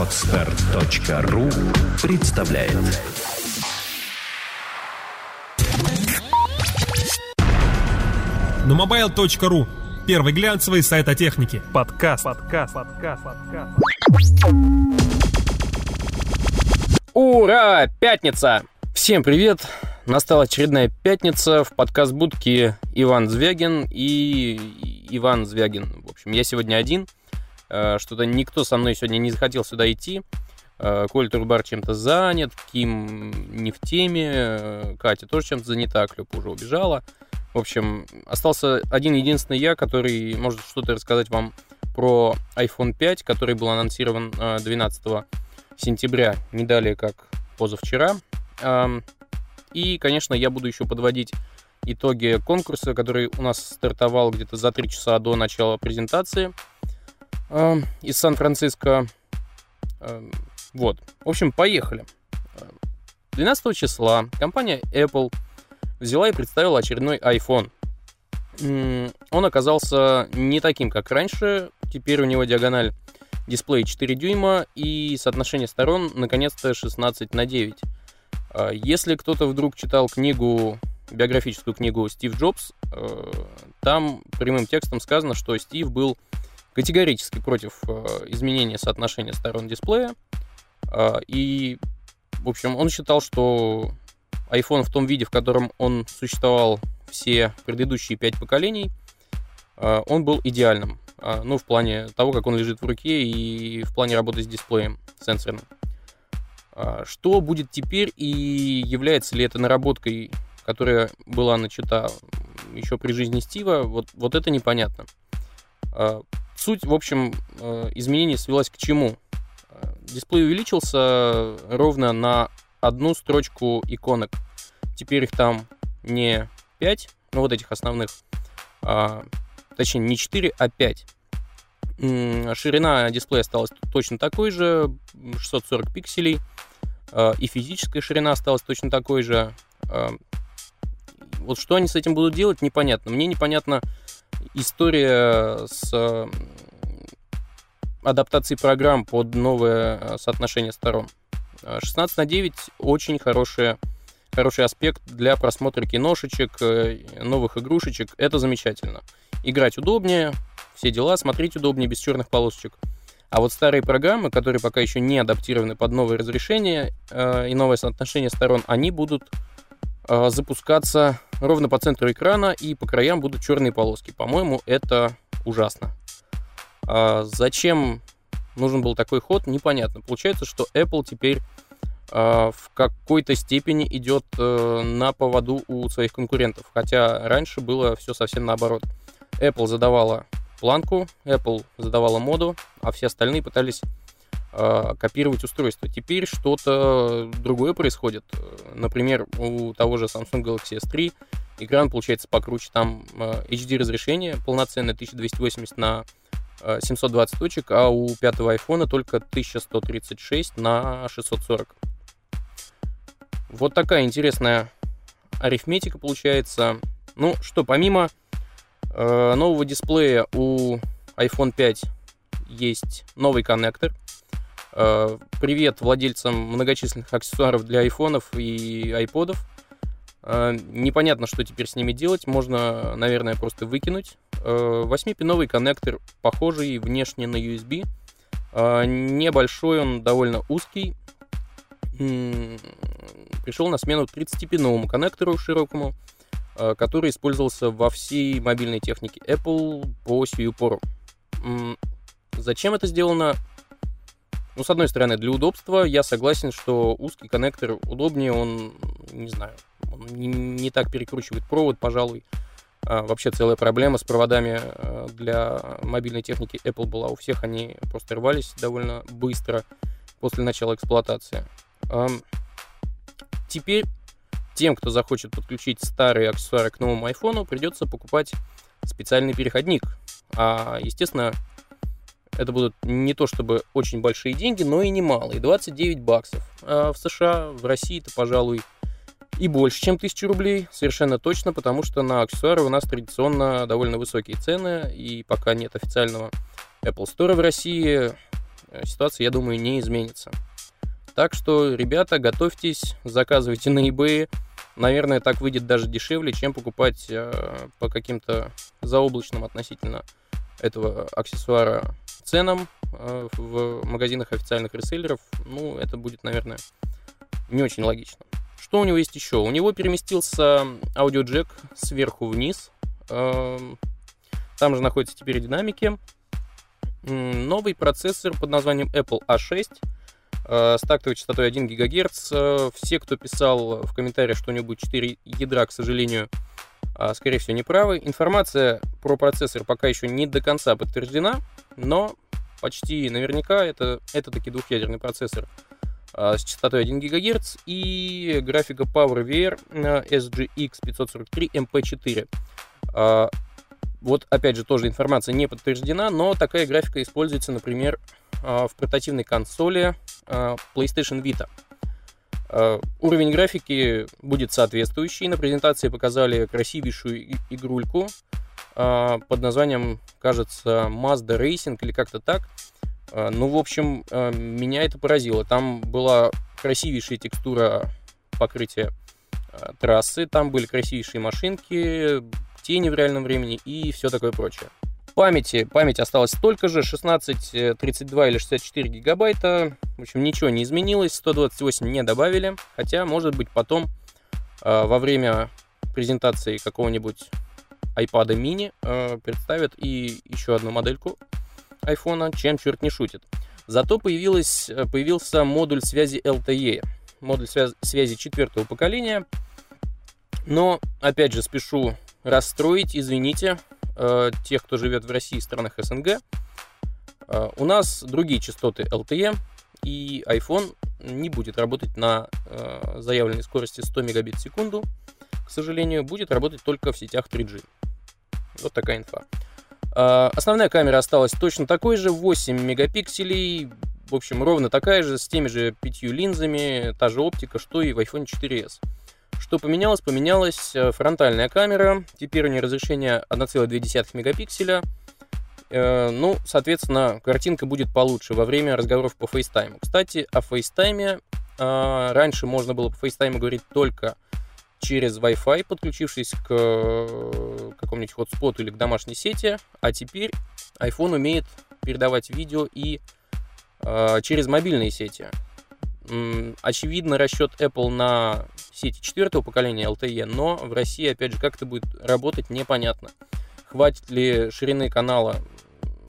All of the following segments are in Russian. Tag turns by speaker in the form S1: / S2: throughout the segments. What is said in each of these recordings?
S1: Отстар.ру представляет
S2: На mobile.ru Первый глянцевый сайт о технике. Подкаст. Подкаст. Подкаст. Подкаст.
S3: Ура! Пятница! Всем привет! Настала очередная пятница в подкаст будке Иван Звягин и Иван Звягин. В общем, я сегодня один. Э, Что-то никто со мной сегодня не захотел сюда идти. Э, Коль Турбар чем-то занят, Ким не в теме, э, Катя тоже чем-то занята, Клёпа уже убежала. В общем, остался один единственный я, который может что-то рассказать вам про iPhone 5, который был анонсирован э, 12 сентября, не далее как позавчера. Ам, И, конечно, я буду еще подводить итоги конкурса, который у нас стартовал где-то за 3 часа до начала презентации ам, из Сан-Франциско. Ам, Вот. В общем, поехали. 12 числа компания Apple взяла и представила очередной iPhone. Он оказался не таким, как раньше. Теперь у него диагональ дисплея 4 дюйма и соотношение сторон наконец-то 16 на 9. А, Если кто-то вдруг читал книгу, биографическую книгу Стив Джобс, э, там прямым текстом сказано, что Стив был категорически против э, изменения соотношения сторон дисплея. А, И, в общем, он считал, что iPhone в том виде, в котором он существовал все предыдущие пять поколений, э, он был идеальным. Ну, в плане того, как он лежит в руке и в плане работы с дисплеем сенсорным. Что будет теперь и является ли это наработкой, которая была начата еще при жизни Стива, вот, вот это непонятно. Суть, в общем, э, изменений свелась к чему? А, Дисплей увеличился ровно на одну строчку иконок. Теперь их там не 5, ну вот этих основных, а, точнее не 4, а 5. М, Ширина дисплея осталась точно такой же, 640 пикселей, а, и физическая ширина осталась точно такой же. Вот что они с этим будут делать, непонятно. Мне непонятна история с адаптацией программ под новое э, соотношение сторон. Э, 16 на 9 очень хорошая, хороший аспект для просмотра киношечек, э, новых игрушечек. Это замечательно. Играть удобнее, все дела, смотреть удобнее, без черных полосочек. А вот старые программы, которые пока еще не адаптированы под новое разрешение э, и новое соотношение сторон, они будут э, запускаться ровно по центру экрана и по краям будут черные полоски. По-моему, это ужасно. А зачем нужен был такой ход, непонятно. Получается, что Apple теперь а, в какой-то степени идет э, на поводу у своих конкурентов. Хотя раньше было все совсем наоборот. Apple задавала планку, Apple задавала моду, а все остальные пытались а, копировать устройство. Теперь что-то другое происходит. Например, у того же Samsung Galaxy S3 экран получается покруче. Там а, HD разрешение полноценное 1280 на а, 720 точек, а у пятого iPhone только 1136 на 640. Вот такая интересная арифметика получается. Ну что, помимо э, нового дисплея у iPhone 5 есть новый коннектор. Э, привет владельцам многочисленных аксессуаров для айфонов и айподов. Э, непонятно, что теперь с ними делать. Можно, наверное, просто выкинуть. Э, Восьмипиновый коннектор, похожий внешне на USB. Э, Небольшой, он довольно узкий. Пришел на смену 30-пиновому коннектору широкому, э, который использовался во всей мобильной технике Apple по сию пору. Зачем это сделано? Ну, с одной стороны, для удобства я согласен, что узкий коннектор удобнее, он, не знаю, он не, не так перекручивает провод, пожалуй. А, вообще целая проблема с проводами э, для мобильной техники Apple была у всех, они просто рвались довольно быстро после начала эксплуатации. Ам, Теперь тем, кто захочет подключить старые аксессуары к новому айфону, придется покупать специальный переходник. А, естественно, это будут не то чтобы очень большие деньги, но и немалые. 29 баксов. А в США, в России это, пожалуй, и больше, чем 1000 рублей. Совершенно точно, потому что на аксессуары у нас традиционно довольно высокие цены. И пока нет официального Apple Store в России, ситуация, я думаю, не изменится. Так что, ребята, готовьтесь, заказывайте на eBay. Наверное, так выйдет даже дешевле, чем покупать э, по каким-то заоблачным относительно этого аксессуара ценам э, в магазинах официальных реселлеров. Ну, это будет, наверное, не очень логично. Что у него есть еще? У него переместился аудиоджек сверху вниз. Э, там же находятся теперь динамики. Новый процессор под названием Apple A6 Э, с тактовой частотой 1 ГГц. Э, все, кто писал в комментариях, что у него будет 4 ядра, к сожалению, скорее всего, неправы. Информация про процессор пока еще не до конца подтверждена, но почти наверняка это, это таки двухъядерный процессор с частотой 1 ГГц и графика PowerVR SGX 543 MP4. Вот, опять же, тоже информация не подтверждена, но такая графика используется, например, в портативной консоли Э, PlayStation Vita. Уровень графики будет соответствующий. На презентации показали красивейшую игрульку под названием, кажется, Mazda Racing или как-то так. Ну, в общем, меня это поразило. Там была красивейшая текстура покрытия трассы, там были красивейшие машинки, тени в реальном времени и все такое прочее. Памяти, память осталась столько же, 16, 32 или 64 гигабайта. В общем, ничего не изменилось, 128 не добавили, хотя, может быть, потом во время презентации какого-нибудь iPad mini э, представят и еще одну модельку iPhone, чем черт не шутит. Зато появилась, появился модуль связи LTE, модуль связи, связи четвертого поколения. Но, опять же, спешу расстроить, извините, э, тех, кто живет в России и странах СНГ, э, у нас другие частоты LTE, и iPhone не будет работать на э, заявленной скорости 100 мегабит в секунду. К сожалению, будет работать только в сетях 3G. Вот такая инфа. Э, основная камера осталась точно такой же, 8 мегапикселей. В общем, ровно такая же, с теми же пятью линзами, та же оптика, что и в iPhone 4s. Что поменялось? Поменялась э, фронтальная камера. Теперь у нее разрешение 1,2 мегапикселя. Э, ну, соответственно, картинка будет получше во время разговоров по FaceTime. Кстати, о FaceTime э, раньше можно было по FaceTime говорить только через Wi-Fi, подключившись к какому-нибудь хотспоту или к домашней сети, а теперь iPhone умеет передавать видео и через мобильные сети. Очевидно, расчет Apple на сети четвертого поколения LTE, но в России, опять же, как это будет работать, непонятно. Хватит ли ширины канала?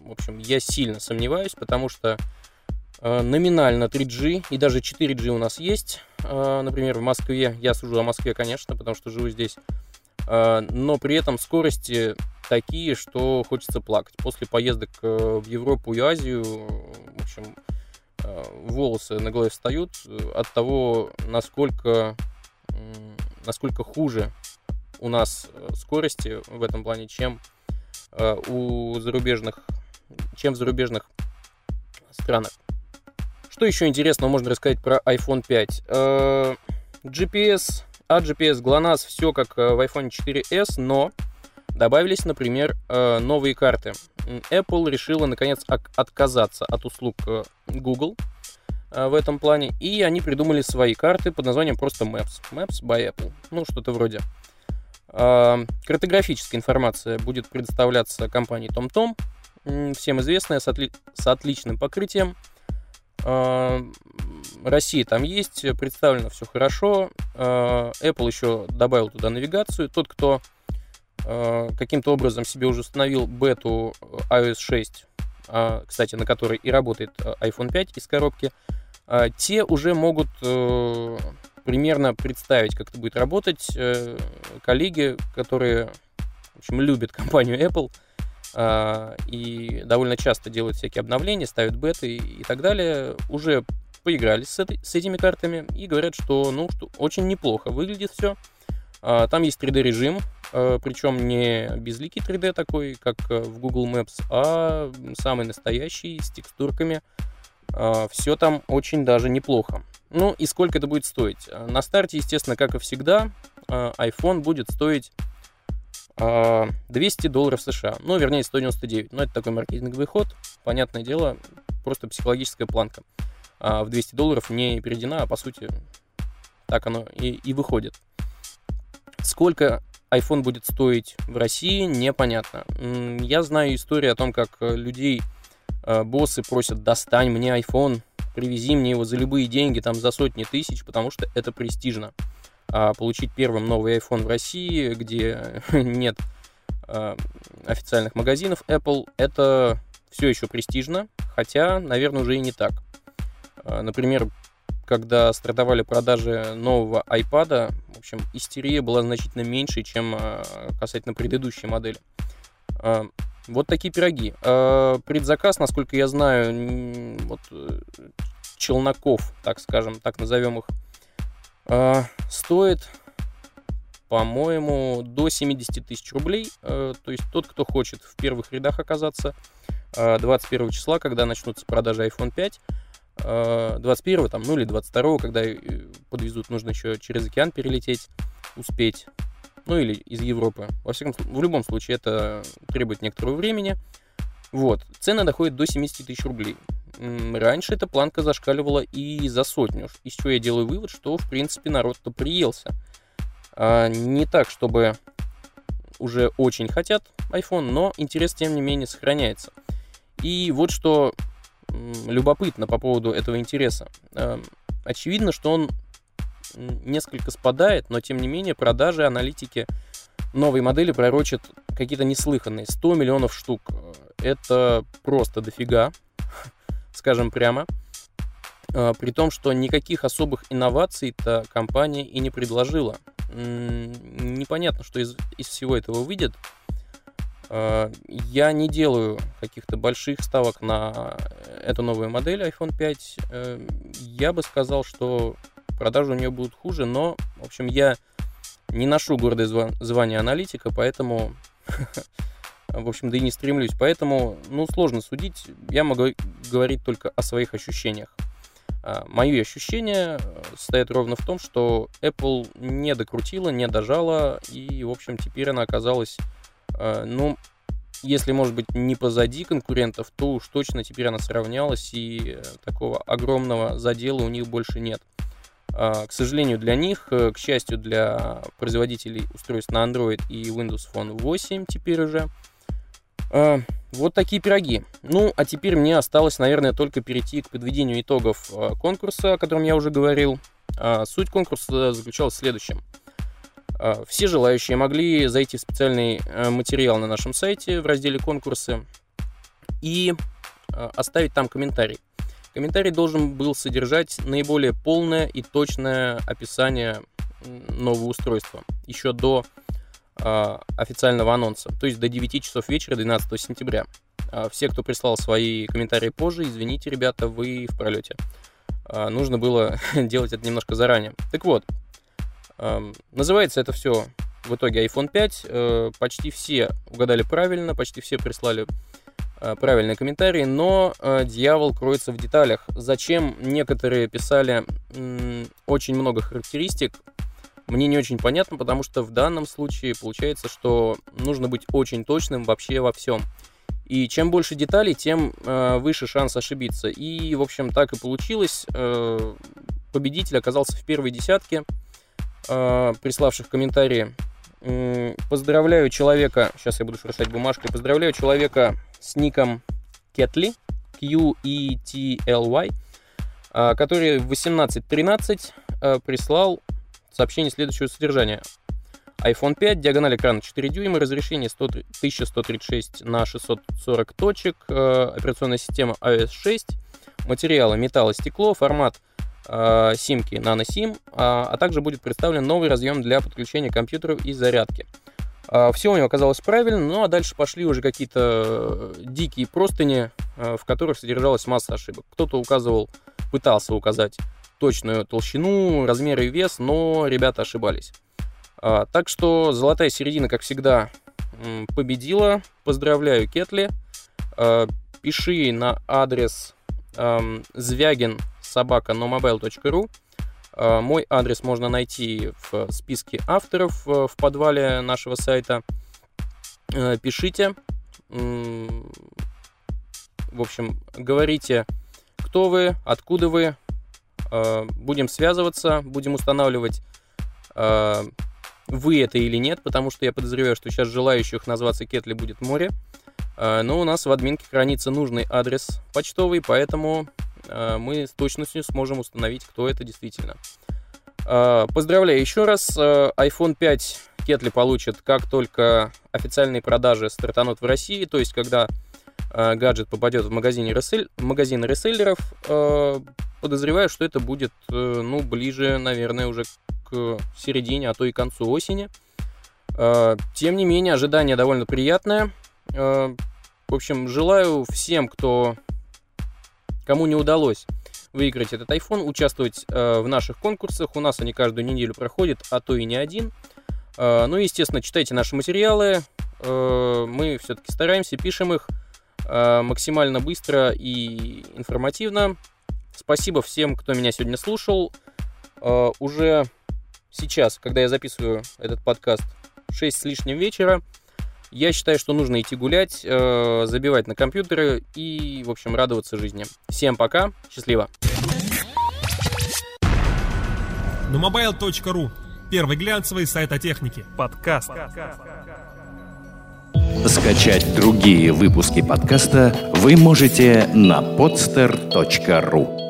S3: В общем, я сильно сомневаюсь, потому что э, номинально 3G и даже 4G у нас есть. Э, например, в Москве, я сужу о Москве, конечно, потому что живу здесь. Э, но при этом скорости такие, что хочется плакать. После поездок э, в Европу и Азию, в общем, волосы на голове встают от того, насколько, насколько хуже у нас скорости в этом плане, чем у зарубежных, чем в зарубежных странах. Что еще интересного можно рассказать про iPhone 5? GPS, а GPS, GLONASS, все как в iPhone 4s, но добавились, например, новые карты. Apple решила, наконец, отказаться от услуг э, Google э, в этом плане, и они придумали свои карты под названием просто Maps. Maps by Apple. Ну, что-то вроде. Картографическая информация будет предоставляться компанией TomTom, всем известная, с, отли с отличным покрытием. А, Россия там есть, представлено все хорошо. А, Apple еще добавил туда навигацию. Тот, кто Э, каким-то образом себе уже установил бету iOS 6, а, кстати, на которой и работает э, iPhone 5 из коробки, а, те уже могут э, примерно представить, как это будет работать. Коллеги, которые в общем, любят компанию Apple а, и довольно часто делают всякие обновления, ставят беты и, так далее, уже поигрались с, этой, с этими картами и говорят, что, ну, что очень неплохо выглядит все. Там есть 3D-режим, Э, причем не безликий 3D такой, как э, в Google Maps, а самый настоящий, с текстурками. Все там очень даже неплохо. Ну и сколько это будет стоить? На старте, естественно, как и всегда, iPhone будет стоить 200 долларов США. Ну, вернее, 199. Но это такой маркетинговый ход. Понятное дело, просто психологическая планка. А в 200 долларов не перейдена, а по сути так оно и, и выходит. Сколько iPhone будет стоить в России, непонятно. Я знаю историю о том, как э, людей э, боссы просят, достань мне iPhone, привези мне его за любые деньги, там за сотни тысяч, потому что это престижно. А получить первым новый iPhone в России, где нет э, официальных магазинов Apple, это все еще престижно, хотя, наверное, уже и не так. Например, когда стартовали продажи нового iPad, в общем, истерия была значительно меньше, чем а, касательно предыдущей модели. А, вот такие пироги. А, предзаказ, насколько я знаю, вот э, челноков, так скажем, так назовем их, стоит, по-моему, до 70 тысяч рублей. То есть тот, кто хочет в первых рядах оказаться 21 числа, когда начнутся продажи iPhone 5, 21 там, ну или 22 когда э, подвезут, нужно еще через океан перелететь, успеть. Ну или из Европы. Во всяком в любом случае это требует некоторого времени. Вот. Цены доходят до 70 тысяч рублей. Раньше эта планка зашкаливала и за сотню. Из чего я делаю вывод, что, в принципе, народ-то приелся. А, не так, чтобы уже очень хотят iPhone, но интерес, тем не менее, сохраняется. И вот что любопытно по поводу этого интереса. Эм, очевидно, что он несколько спадает, но тем не менее продажи аналитики новой модели пророчат какие-то неслыханные. 100 миллионов штук. Это просто дофига, скажем прямо. Э, при том, что никаких особых инноваций-то компания и не предложила. Непонятно, что из, из всего этого выйдет. Э, я не делаю каких-то больших ставок на эту новую модель iPhone 5. Э, я бы сказал, что продажи у нее будут хуже, но, в общем, я не ношу гордое звание аналитика, поэтому, в общем, да и не стремлюсь. Поэтому, ну, сложно судить. Я могу говорить только о своих ощущениях. А, мои ощущения состоят ровно в том, что Apple не докрутила, не дожала, и, в общем, теперь она оказалась Э, ну, если, может быть, не позади конкурентов, то уж точно теперь она сравнялась, и э, такого огромного задела у них больше нет. А, к сожалению для них, э, к счастью для производителей устройств на Android и Windows Phone 8 теперь уже, вот такие пироги. Ну, а теперь мне осталось, наверное, только перейти к подведению итогов конкурса, о котором я уже говорил. А, суть конкурса заключалась в следующем – а, все желающие могли зайти в специальный э, материал на нашем сайте в разделе «Конкурсы» и оставить там комментарий. Комментарий должен был содержать наиболее полное и точное описание нового устройства еще до э, официального анонса, то есть до 9 часов вечера 12 сентября. Э, все, кто прислал свои комментарии позже, извините, ребята, вы в пролете. Э, нужно было делать это немножко заранее. Так вот, Называется это все в итоге iPhone 5. Э, почти все угадали правильно, почти все прислали правильные комментарии, но дьявол кроется в деталях. Зачем некоторые писали очень много характеристик, мне не очень понятно, потому что в данном случае получается, что нужно быть очень точным вообще во всем. И чем больше деталей, тем э, выше шанс ошибиться. И, в общем, так и получилось. Э, победитель оказался в первой десятке э, приславших комментарии. Поздравляю человека, сейчас я буду шуршать бумажкой, поздравляю человека с ником Кетли, Q-E-T-L-Y, а, который в 18.13 а, прислал сообщение следующего содержания. iPhone 5, диагональ экрана 4 дюйма, разрешение 100, 1136 на 640 точек, а, операционная система iOS 6, материалы металл и стекло, формат Э, симки Nano SIM, а, а также будет представлен новый разъем для подключения компьютеров и зарядки. А, Все у него оказалось правильно, ну а дальше пошли уже какие-то дикие простыни, э, в которых содержалась масса ошибок. Кто-то указывал, пытался указать точную толщину, размер и вес, но ребята ошибались. А, так что золотая середина, как всегда, победила. Поздравляю, Кетли. Пиши на адрес Звягин собака nomobile.ru. А, мой адрес можно найти в списке авторов э, в подвале нашего сайта. Э, пишите. В общем, говорите, кто вы, откуда вы. Будем связываться, будем устанавливать вы это или нет, потому что я подозреваю, что сейчас желающих назваться Кетли будет море. Но у нас в админке хранится нужный адрес почтовый, поэтому мы с точностью сможем установить, кто это действительно. Поздравляю еще раз. iPhone 5 Кетли получит, как только официальные продажи стартанут в России, то есть когда э, гаджет попадет в магазин, ресель, магазин реселлеров, э, подозреваю, что это будет, э, ну, ближе, наверное, уже к середине, а то и концу осени. Э, тем не менее, ожидание довольно приятное. Э, в общем, желаю всем, кто кому не удалось выиграть этот iPhone, участвовать э, в наших конкурсах. У нас они каждую неделю проходят, а то и не один. Э, ну, естественно, читайте наши материалы. Э, мы все-таки стараемся, пишем их максимально быстро и информативно. Спасибо всем, кто меня сегодня слушал. Уже сейчас, когда я записываю этот подкаст, 6 с лишним вечера, я считаю, что нужно идти гулять, забивать на компьютеры и, в общем, радоваться жизни. Всем пока, счастливо.
S2: Numobile.ru Первый глянцевый сайт о технике. Подкаст.
S1: Скачать другие выпуски подкаста вы можете на podster.ru